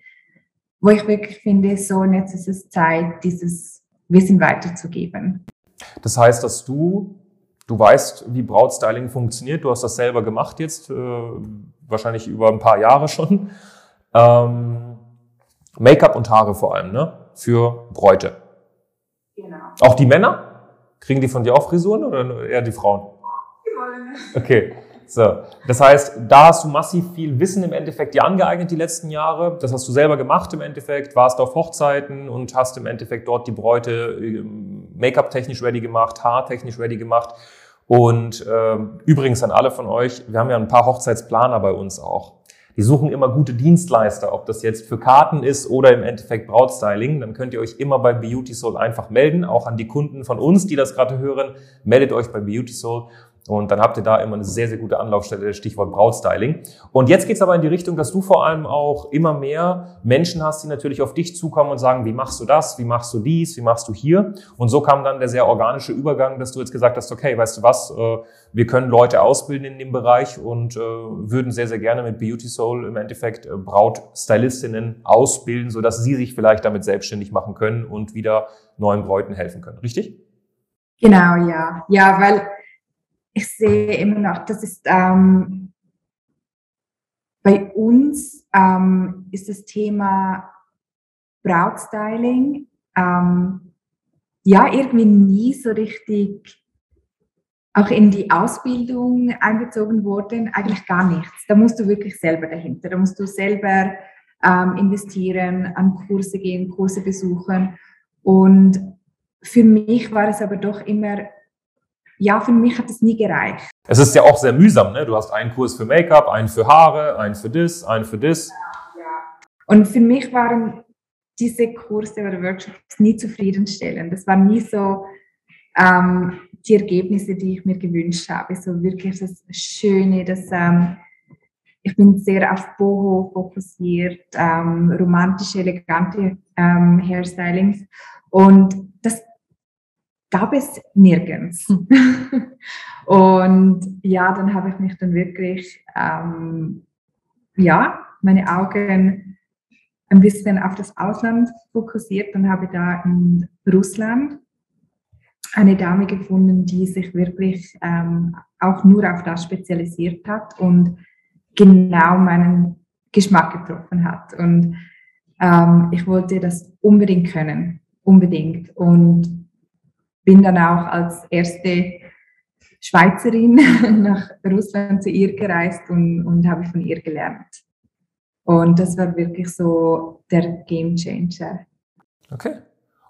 wo ich wirklich finde, so und jetzt ist es Zeit, dieses Wissen weiterzugeben. Das heißt, dass du, du weißt, wie Brautstyling funktioniert, du hast das selber gemacht jetzt, äh, wahrscheinlich über ein paar Jahre schon. Ähm, Make-up und Haare vor allem, ne? Für Bräute. Genau. Auch die Männer? Kriegen die von dir auch Frisuren oder eher die Frauen? Die wollen. Okay. So, das heißt, da hast du massiv viel Wissen im Endeffekt dir angeeignet die letzten Jahre. Das hast du selber gemacht im Endeffekt, warst auf Hochzeiten und hast im Endeffekt dort die Bräute ähm, Make-up technisch ready gemacht, Haar technisch ready gemacht. Und äh, übrigens an alle von euch, wir haben ja ein paar Hochzeitsplaner bei uns auch. Die suchen immer gute Dienstleister, ob das jetzt für Karten ist oder im Endeffekt Brautstyling. Dann könnt ihr euch immer bei Beauty Soul einfach melden, auch an die Kunden von uns, die das gerade hören. Meldet euch bei Beauty Soul und dann habt ihr da immer eine sehr, sehr gute Anlaufstelle, Stichwort Brautstyling. Und jetzt geht's aber in die Richtung, dass du vor allem auch immer mehr Menschen hast, die natürlich auf dich zukommen und sagen, wie machst du das, wie machst du dies, wie machst du hier? Und so kam dann der sehr organische Übergang, dass du jetzt gesagt hast, okay, weißt du was, äh, wir können Leute ausbilden in dem Bereich und äh, würden sehr, sehr gerne mit Beauty Soul im Endeffekt äh, Brautstylistinnen ausbilden, sodass sie sich vielleicht damit selbstständig machen können und wieder neuen Bräuten helfen können. Richtig? Genau, ja. Ja, weil ich sehe immer noch, das ist ähm, bei uns ähm, ist das Thema Brautstyling ähm, ja irgendwie nie so richtig auch in die Ausbildung einbezogen worden, eigentlich gar nichts. Da musst du wirklich selber dahinter. Da musst du selber ähm, investieren, an Kurse gehen, Kurse besuchen. Und für mich war es aber doch immer ja, für mich hat es nie gereicht. Es ist ja auch sehr mühsam, ne? Du hast einen Kurs für Make-up, einen für Haare, einen für das, einen für das. Ja, ja. Und für mich waren diese Kurse oder Workshops nie zufriedenstellend. Das waren nie so ähm, die Ergebnisse, die ich mir gewünscht habe. So wirklich das Schöne, das ähm, ich bin sehr auf Boho fokussiert, ähm, romantische, elegante ähm, Hairstylings. Und das gab es nirgends. Hm. und ja, dann habe ich mich dann wirklich, ähm, ja, meine Augen ein bisschen auf das Ausland fokussiert und habe da in Russland eine Dame gefunden, die sich wirklich ähm, auch nur auf das spezialisiert hat und genau meinen Geschmack getroffen hat. Und ähm, ich wollte das unbedingt können, unbedingt. Und bin dann auch als erste Schweizerin nach Russland zu ihr gereist und, und habe von ihr gelernt. Und das war wirklich so der Game Changer. Okay.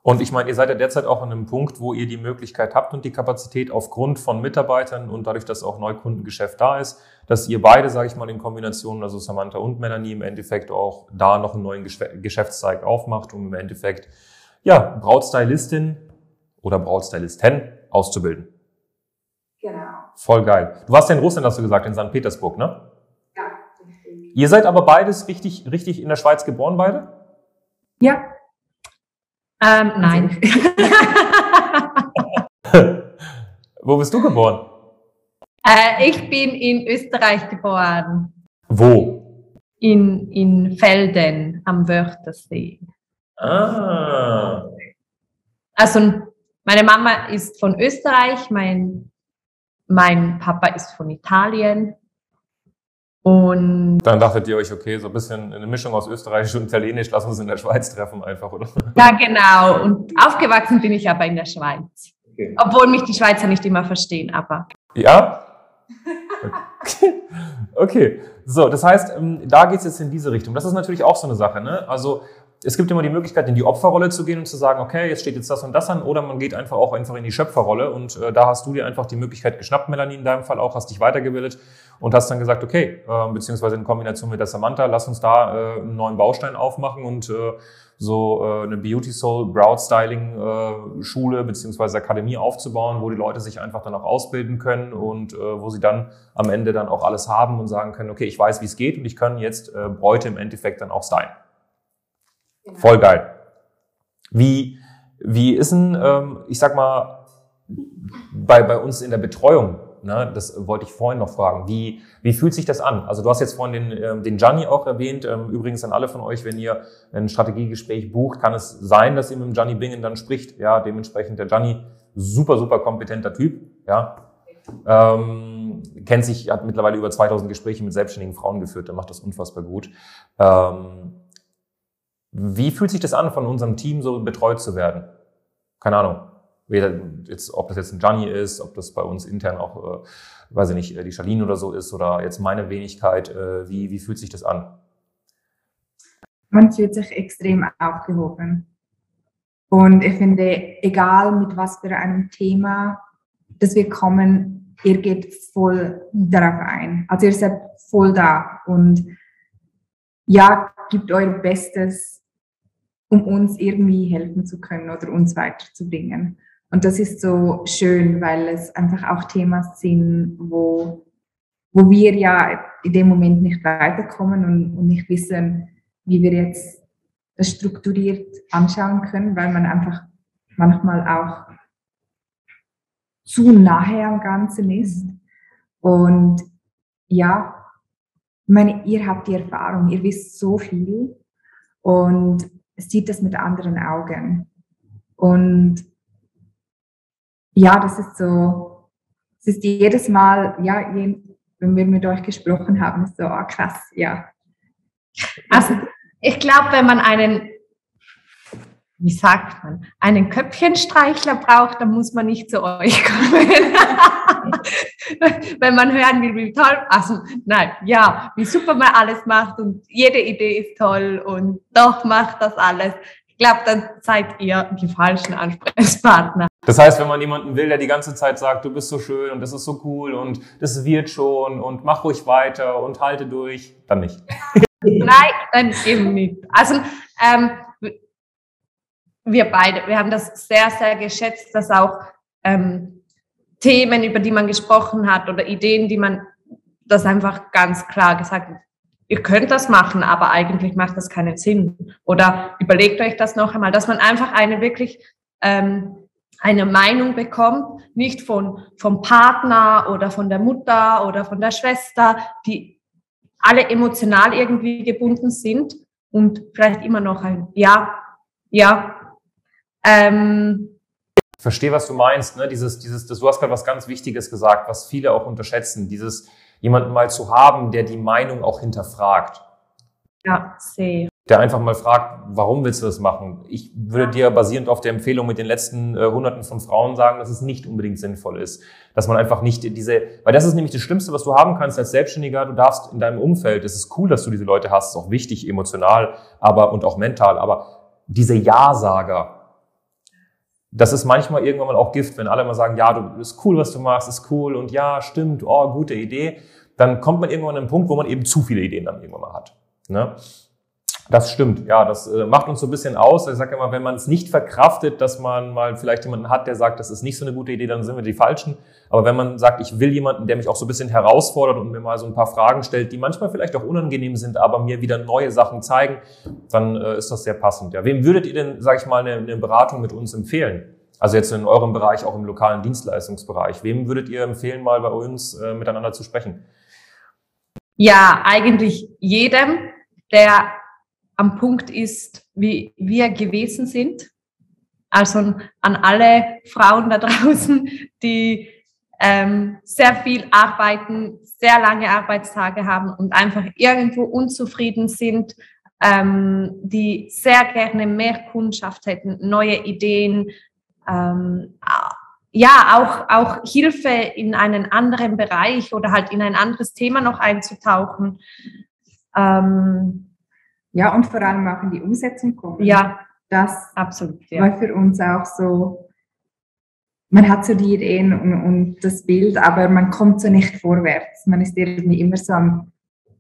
Und ich meine, ihr seid ja derzeit auch an einem Punkt, wo ihr die Möglichkeit habt und die Kapazität aufgrund von Mitarbeitern und dadurch, dass auch Neukundengeschäft da ist, dass ihr beide, sage ich mal, in Kombination, also Samantha und Melanie, im Endeffekt auch da noch einen neuen Geschäftszweig aufmacht, um im Endeffekt, ja, Brautstylistin oder Brautstylisten auszubilden. Genau. Voll geil. Du warst ja in Russland, hast du gesagt, in St. Petersburg, ne? Ja, richtig. Ihr seid aber beides richtig, richtig in der Schweiz geboren, beide? Ja. Ähm, nein. Wo bist du geboren? Äh, ich bin in Österreich geboren. Wo? in, in Felden am Wörthersee. Ah. Also meine Mama ist von Österreich, mein, mein Papa ist von Italien. Und Dann dachtet ihr euch, okay, so ein bisschen eine Mischung aus Österreichisch und Italienisch, lass uns in der Schweiz treffen einfach, oder? ja, genau. Und aufgewachsen bin ich aber in der Schweiz. Okay. Obwohl mich die Schweizer nicht immer verstehen, aber Ja? Okay. okay. So, das heißt, ähm, da geht's jetzt in diese Richtung. Das ist natürlich auch so eine Sache. Ne? Also es gibt immer die Möglichkeit, in die Opferrolle zu gehen und zu sagen, okay, jetzt steht jetzt das und das an, oder man geht einfach auch einfach in die Schöpferrolle und äh, da hast du dir einfach die Möglichkeit geschnappt, Melanie in deinem Fall auch, hast dich weitergebildet und hast dann gesagt, okay, äh, beziehungsweise in Kombination mit der Samantha, lass uns da äh, einen neuen Baustein aufmachen und äh, so äh, eine Beauty Soul Brow Styling äh, Schule beziehungsweise Akademie aufzubauen, wo die Leute sich einfach dann auch ausbilden können und äh, wo sie dann am Ende dann auch alles haben und sagen können, okay, ich weiß, wie es geht und ich kann jetzt äh, Bräute im Endeffekt dann auch stylen. Voll geil. Wie, wie ist denn, ähm, ich sag mal, bei, bei uns in der Betreuung, ne, das wollte ich vorhin noch fragen, wie, wie fühlt sich das an? Also du hast jetzt vorhin den, ähm, den Gianni auch erwähnt, ähm, übrigens an alle von euch, wenn ihr ein Strategiegespräch bucht, kann es sein, dass ihr mit dem Gianni Bingen dann spricht. Ja, dementsprechend der Gianni, super, super kompetenter Typ, ja. Ähm, kennt sich, hat mittlerweile über 2000 Gespräche mit selbstständigen Frauen geführt, der macht das unfassbar gut. Ähm, wie fühlt sich das an, von unserem Team so betreut zu werden? Keine Ahnung. Jetzt, ob das jetzt ein Gianni ist, ob das bei uns intern auch, äh, weiß ich nicht, äh, die Charlene oder so ist oder jetzt meine Wenigkeit. Äh, wie, wie fühlt sich das an? Man fühlt sich extrem aufgehoben. Und ich finde, egal mit was für einem Thema, das wir kommen, ihr geht voll darauf ein. Also ihr seid voll da und ja, gibt euer Bestes, um uns irgendwie helfen zu können oder uns weiterzubringen. Und das ist so schön, weil es einfach auch Themen sind, wo, wo wir ja in dem Moment nicht weiterkommen und, und nicht wissen, wie wir jetzt das strukturiert anschauen können, weil man einfach manchmal auch zu nahe am Ganzen ist. Und ja, ich meine, ihr habt die Erfahrung, ihr wisst so viel und sieht das mit anderen Augen. Und ja, das ist so, es ist jedes Mal, ja, wenn wir mit euch gesprochen haben, ist so, ah, krass, ja. Also ich glaube, wenn man einen, wie sagt man, einen Köpfchenstreichler braucht, dann muss man nicht zu euch kommen. wenn man hören will, wie toll, also nein, ja, wie super man alles macht und jede Idee ist toll und doch macht das alles. Ich glaube, dann seid ihr die falschen Ansprechpartner. Das heißt, wenn man jemanden will, der die ganze Zeit sagt, du bist so schön und das ist so cool und das wird schon und mach ruhig weiter und halte durch, dann nicht. Nein, dann eben nicht. Also ähm, wir beide, wir haben das sehr, sehr geschätzt, dass auch ähm, Themen, über die man gesprochen hat oder Ideen, die man, das einfach ganz klar gesagt ihr könnt das machen, aber eigentlich macht das keinen Sinn. Oder überlegt euch das noch einmal, dass man einfach eine wirklich ähm, eine Meinung bekommt, nicht von, vom Partner oder von der Mutter oder von der Schwester, die alle emotional irgendwie gebunden sind und vielleicht immer noch ein Ja, ja. Ähm, verstehe, was du meinst. Ne? Dieses, dieses, das, du hast gerade was ganz Wichtiges gesagt, was viele auch unterschätzen. Dieses jemanden mal zu haben, der die Meinung auch hinterfragt. Ja, sehe. Der einfach mal fragt, warum willst du das machen? Ich würde dir basierend auf der Empfehlung mit den letzten äh, Hunderten von Frauen sagen, dass es nicht unbedingt sinnvoll ist. Dass man einfach nicht diese, weil das ist nämlich das Schlimmste, was du haben kannst als Selbstständiger. Du darfst in deinem Umfeld, es ist cool, dass du diese Leute hast, ist auch wichtig, emotional, aber und auch mental, aber diese Ja-Sager, das ist manchmal irgendwann mal auch Gift, wenn alle mal sagen, ja, du ist cool, was du machst, ist cool und ja, stimmt, oh, gute Idee. Dann kommt man irgendwann an einen Punkt, wo man eben zu viele Ideen dann irgendwann mal hat. Ne? Das stimmt, ja, das äh, macht uns so ein bisschen aus. Ich sage immer, wenn man es nicht verkraftet, dass man mal vielleicht jemanden hat, der sagt, das ist nicht so eine gute Idee, dann sind wir die Falschen. Aber wenn man sagt, ich will jemanden, der mich auch so ein bisschen herausfordert und mir mal so ein paar Fragen stellt, die manchmal vielleicht auch unangenehm sind, aber mir wieder neue Sachen zeigen, dann äh, ist das sehr passend. Ja, wem würdet ihr denn, sage ich mal, eine, Beratung mit uns empfehlen? Also jetzt in eurem Bereich, auch im lokalen Dienstleistungsbereich. Wem würdet ihr empfehlen, mal bei uns äh, miteinander zu sprechen? Ja, eigentlich jedem, der am Punkt ist, wie wir gewesen sind. Also an alle Frauen da draußen, die ähm, sehr viel arbeiten, sehr lange Arbeitstage haben und einfach irgendwo unzufrieden sind, ähm, die sehr gerne mehr Kundschaft hätten, neue Ideen, ähm, ja, auch, auch Hilfe in einen anderen Bereich oder halt in ein anderes Thema noch einzutauchen. Ähm, ja, und vor allem auch in die Umsetzung kommen. Ja, das absolut. Ja. war für uns auch so, man hat so die Ideen und, und das Bild, aber man kommt so nicht vorwärts. Man ist irgendwie immer so am,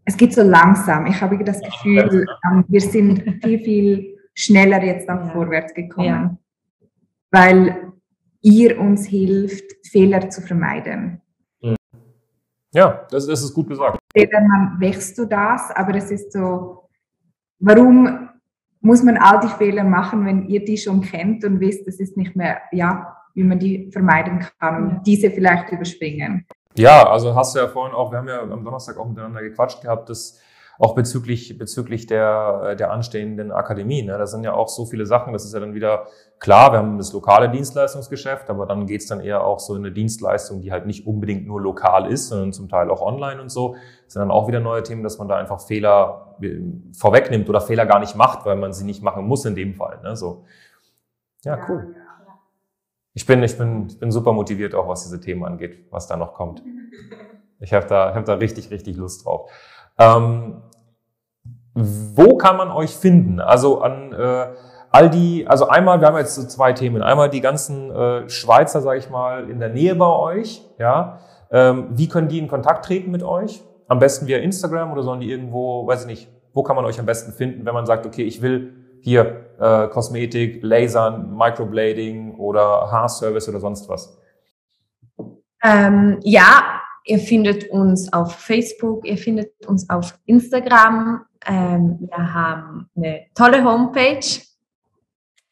es geht so langsam. Ich habe das Gefühl, ähm, wir sind viel, viel schneller jetzt auch ja. vorwärts gekommen. Ja. Weil ihr uns hilft, Fehler zu vermeiden. Ja, das, das ist gut gesagt. Man wächst du das, aber es ist so, warum muss man all die Fehler machen, wenn ihr die schon kennt und wisst, es ist nicht mehr, ja, wie man die vermeiden kann und diese vielleicht überspringen? Ja, also hast du ja vorhin auch, wir haben ja am Donnerstag auch miteinander gequatscht gehabt, dass auch bezüglich, bezüglich der, der anstehenden Akademie. Ne? Da sind ja auch so viele Sachen. Das ist ja dann wieder klar, wir haben das lokale Dienstleistungsgeschäft, aber dann geht's dann eher auch so in eine Dienstleistung, die halt nicht unbedingt nur lokal ist, sondern zum Teil auch online und so. Das sind dann auch wieder neue Themen, dass man da einfach Fehler äh, vorwegnimmt oder Fehler gar nicht macht, weil man sie nicht machen muss in dem Fall. Ne? So. Ja, cool. Ich bin, ich bin, ich bin super motiviert auch, was diese Themen angeht, was da noch kommt. Ich habe da, ich hab da richtig, richtig Lust drauf. Ähm, wo kann man euch finden? Also an äh, all die, also einmal, wir haben jetzt so zwei Themen. Einmal die ganzen äh, Schweizer, sage ich mal, in der Nähe bei euch. Ja, ähm, wie können die in Kontakt treten mit euch? Am besten via Instagram oder sollen die irgendwo, weiß ich nicht, wo kann man euch am besten finden, wenn man sagt, okay, ich will hier äh, Kosmetik, Lasern, Microblading oder Haarservice oder sonst was? Ähm, ja, Ihr findet uns auf Facebook, ihr findet uns auf Instagram. Ähm, wir haben eine tolle Homepage,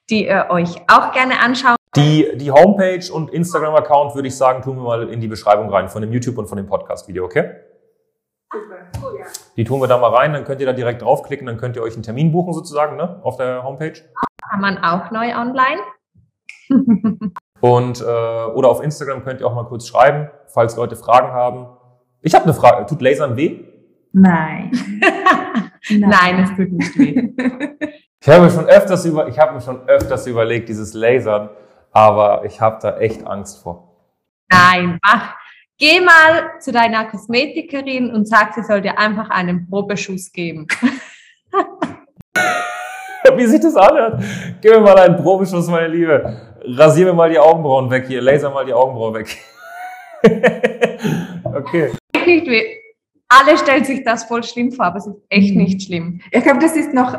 die ihr euch auch gerne anschaut. Die, die Homepage und Instagram-Account würde ich sagen, tun wir mal in die Beschreibung rein von dem YouTube und von dem Podcast-Video, okay? Super, ja. Die tun wir da mal rein, dann könnt ihr da direkt draufklicken, dann könnt ihr euch einen Termin buchen sozusagen, ne, auf der Homepage. Kann man auch neu online. Und, äh, oder auf Instagram könnt ihr auch mal kurz schreiben, falls Leute Fragen haben. Ich habe eine Frage. Tut Lasern weh? Nein. Nein. Nein, es tut nicht weh. Ich habe schon öfters über, ich habe mir schon öfters überlegt, dieses Lasern, aber ich habe da echt Angst vor. Nein, mach. Geh mal zu deiner Kosmetikerin und sag, sie soll dir einfach einen Probeschuss geben. Wie sieht das an? Gib mir mal einen Probeschuss, meine Liebe rasier mir mal die Augenbrauen weg hier, laser mal die Augenbrauen weg. okay. Nicht weh. Alle stellen sich das voll schlimm vor, aber es ist echt mhm. nicht schlimm. Ich glaube, das ist noch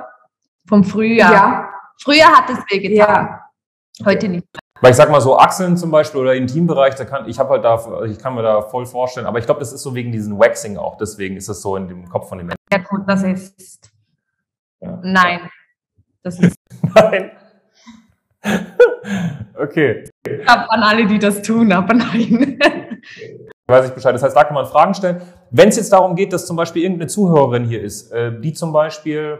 vom Frühjahr. Ja. Früher hat es wehgetan. Ja. Heute nicht. Weil ich sag mal so Achseln zum Beispiel oder Intimbereich, da kann ich habe halt da, ich kann mir da voll vorstellen, aber ich glaube, das ist so wegen diesem Waxing auch. Deswegen ist das so in dem Kopf von den Menschen. Ja gut, das ist. Ja. Nein, das ist. Nein. okay. Ich glaube an alle, die das tun, aber nein. Weiß ich Bescheid. Das heißt, da kann man Fragen stellen. Wenn es jetzt darum geht, dass zum Beispiel irgendeine Zuhörerin hier ist, äh, die zum Beispiel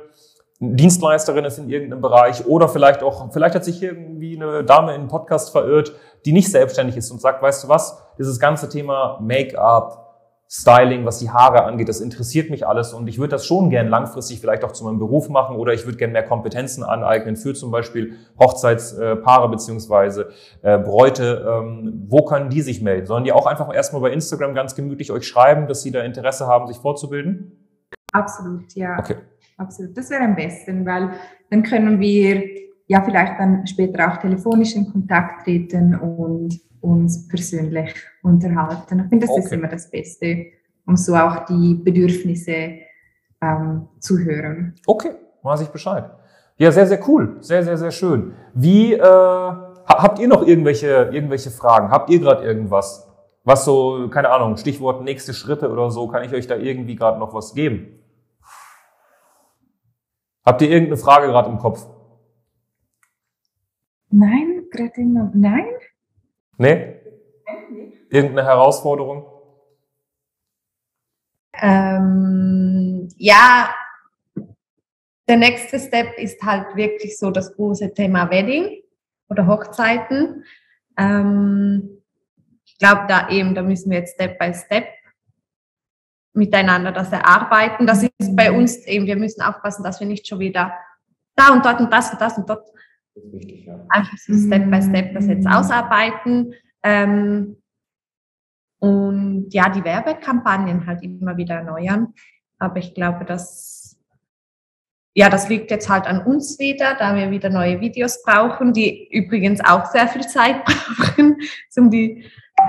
Dienstleisterin ist in irgendeinem Bereich oder vielleicht auch, vielleicht hat sich irgendwie eine Dame in einen Podcast verirrt, die nicht selbstständig ist und sagt, weißt du was, dieses ganze Thema Make-up, Styling, was die Haare angeht, das interessiert mich alles und ich würde das schon gern langfristig vielleicht auch zu meinem Beruf machen oder ich würde gern mehr Kompetenzen aneignen für zum Beispiel Hochzeitspaare beziehungsweise äh, Bräute. Ähm, wo können die sich melden? Sollen die auch einfach erstmal bei Instagram ganz gemütlich euch schreiben, dass sie da Interesse haben, sich vorzubilden? Absolut, ja. Okay. Absolut. Das wäre am besten, weil dann können wir ja vielleicht dann später auch telefonisch in Kontakt treten und uns persönlich unterhalten. Ich finde, das okay. ist immer das Beste, um so auch die Bedürfnisse ähm, zu hören. Okay, weiß ich Bescheid. Ja, sehr, sehr cool. Sehr, sehr, sehr schön. Wie, äh, habt ihr noch irgendwelche, irgendwelche Fragen? Habt ihr gerade irgendwas? Was so, keine Ahnung, Stichwort nächste Schritte oder so, kann ich euch da irgendwie gerade noch was geben? Habt ihr irgendeine Frage gerade im Kopf? Nein, gerade nein. Nee? Irgendeine Herausforderung? Ähm, ja, der nächste Step ist halt wirklich so das große Thema Wedding oder Hochzeiten. Ähm, ich glaube, da eben, da müssen wir jetzt Step by Step miteinander das erarbeiten. Das ist bei uns eben, wir müssen aufpassen, dass wir nicht schon wieder da und dort und das und das und dort einfach so Step by Step das jetzt ausarbeiten. Ähm, und ja, die Werbekampagnen halt immer wieder erneuern. Aber ich glaube, dass ja, das liegt jetzt halt an uns wieder, da wir wieder neue Videos brauchen, die übrigens auch sehr viel Zeit brauchen, um die,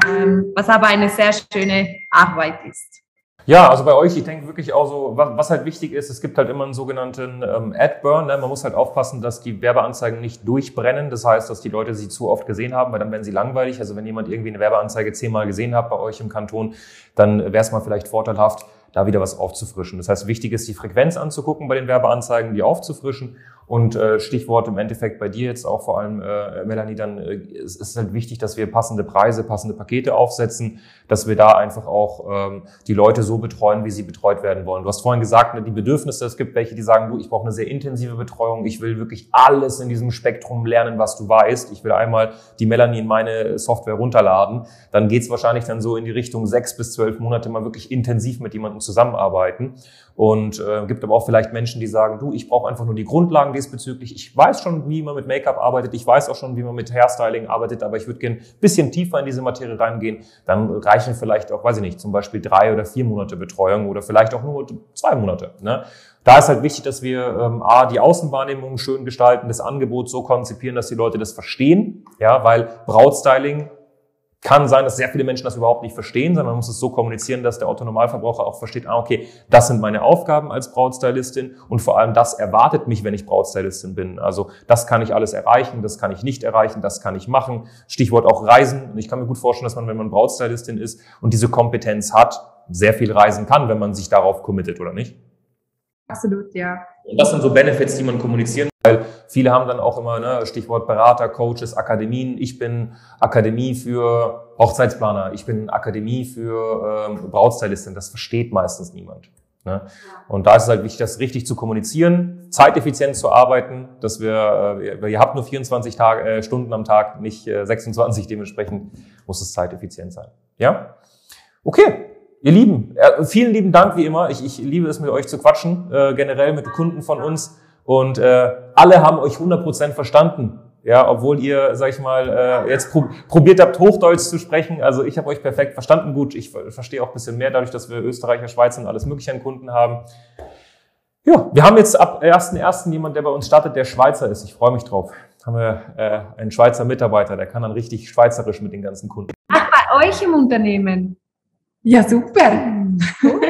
ähm, was aber eine sehr schöne Arbeit ist. Ja, also bei euch, ich denke wirklich auch so, was, halt wichtig ist, es gibt halt immer einen sogenannten ähm, Ad-Burn. Ne? Man muss halt aufpassen, dass die Werbeanzeigen nicht durchbrennen. Das heißt, dass die Leute sie zu oft gesehen haben, weil dann werden sie langweilig. Also wenn jemand irgendwie eine Werbeanzeige zehnmal gesehen hat bei euch im Kanton, dann wäre es mal vielleicht vorteilhaft, da wieder was aufzufrischen. Das heißt, wichtig ist, die Frequenz anzugucken bei den Werbeanzeigen, die aufzufrischen und äh, Stichwort im Endeffekt bei dir jetzt auch vor allem, äh, Melanie, dann äh, es ist halt wichtig, dass wir passende Preise, passende Pakete aufsetzen, dass wir da einfach auch ähm, die Leute so betreuen, wie sie betreut werden wollen. Du hast vorhin gesagt, ne, die Bedürfnisse, es gibt welche, die sagen, du, ich brauche eine sehr intensive Betreuung, ich will wirklich alles in diesem Spektrum lernen, was du weißt. Ich will einmal die Melanie in meine Software runterladen. Dann geht's wahrscheinlich dann so in die Richtung sechs bis zwölf Monate mal wirklich intensiv mit jemandem zusammenarbeiten. Und äh, gibt aber auch vielleicht Menschen, die sagen, du, ich brauche einfach nur die Grundlagen diesbezüglich. Ich weiß schon, wie man mit Make-up arbeitet, ich weiß auch schon, wie man mit Hairstyling arbeitet, aber ich würde gerne bisschen tiefer in diese Materie reingehen. Dann reichen vielleicht auch, weiß ich nicht, zum Beispiel drei oder vier Monate Betreuung oder vielleicht auch nur zwei Monate. Ne? Da ist halt wichtig, dass wir ähm, A, die Außenwahrnehmung schön gestalten, das Angebot so konzipieren, dass die Leute das verstehen, ja, weil Brautstyling kann sein, dass sehr viele Menschen das überhaupt nicht verstehen, sondern man muss es so kommunizieren, dass der Autonormalverbraucher auch versteht, ah, okay, das sind meine Aufgaben als Brautstylistin und vor allem das erwartet mich, wenn ich Brautstylistin bin. Also das kann ich alles erreichen, das kann ich nicht erreichen, das kann ich machen. Stichwort auch Reisen. Und ich kann mir gut vorstellen, dass man, wenn man Brautstylistin ist und diese Kompetenz hat, sehr viel reisen kann, wenn man sich darauf committet, oder nicht? Absolut, ja. Und das sind so Benefits, die man kommunizieren weil viele haben dann auch immer, ne, Stichwort Berater, Coaches, Akademien. Ich bin Akademie für Hochzeitsplaner, ich bin Akademie für ähm, Brautstylistin. Das versteht meistens niemand. Ne? Und da ist es halt wichtig, das richtig zu kommunizieren, zeiteffizient zu arbeiten, dass wir, äh, ihr habt nur 24 Tage, äh, Stunden am Tag, nicht äh, 26, dementsprechend muss es zeiteffizient sein. Ja? Okay, Ihr Lieben, vielen lieben Dank wie immer. Ich, ich liebe es, mit euch zu quatschen, äh, generell mit Kunden von uns. Und äh, alle haben euch 100% verstanden. Ja, obwohl ihr, sag ich mal, äh, jetzt prob probiert habt, Hochdeutsch zu sprechen. Also ich habe euch perfekt verstanden. Gut, ich verstehe auch ein bisschen mehr, dadurch, dass wir Österreicher, Schweizer und alles mögliche an Kunden haben. Ja, wir haben jetzt ab 1.1. jemand, der bei uns startet, der Schweizer ist. Ich freue mich drauf. Haben wir äh, einen Schweizer Mitarbeiter, der kann dann richtig schweizerisch mit den ganzen Kunden. Ach, bei euch im Unternehmen? Ja, super. Cool.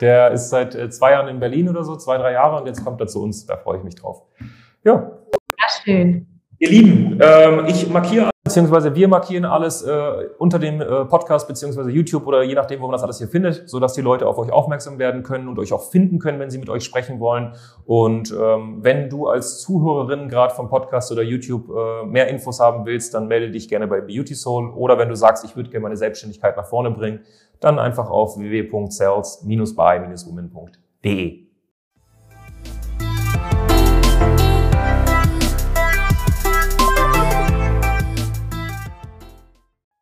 Der ist seit äh, zwei Jahren in Berlin oder so, zwei, drei Jahre und jetzt kommt er zu uns. Da freue ich mich drauf. Ja. Sehr schön. Ihr Lieben, ähm, ich markiere, beziehungsweise wir markieren alles äh, unter dem äh, Podcast, beziehungsweise YouTube oder je nachdem, wo man das alles hier findet, so dass die Leute auf euch aufmerksam werden können und euch auch finden können, wenn sie mit euch sprechen wollen. Und ähm, wenn du als Zuhörerin gerade vom Podcast oder YouTube äh, mehr Infos haben willst, dann melde dich gerne bei Beauty Soul oder wenn du sagst, ich würde gerne meine Selbstständigkeit nach vorne bringen, dann einfach auf www.sales-by-women.de.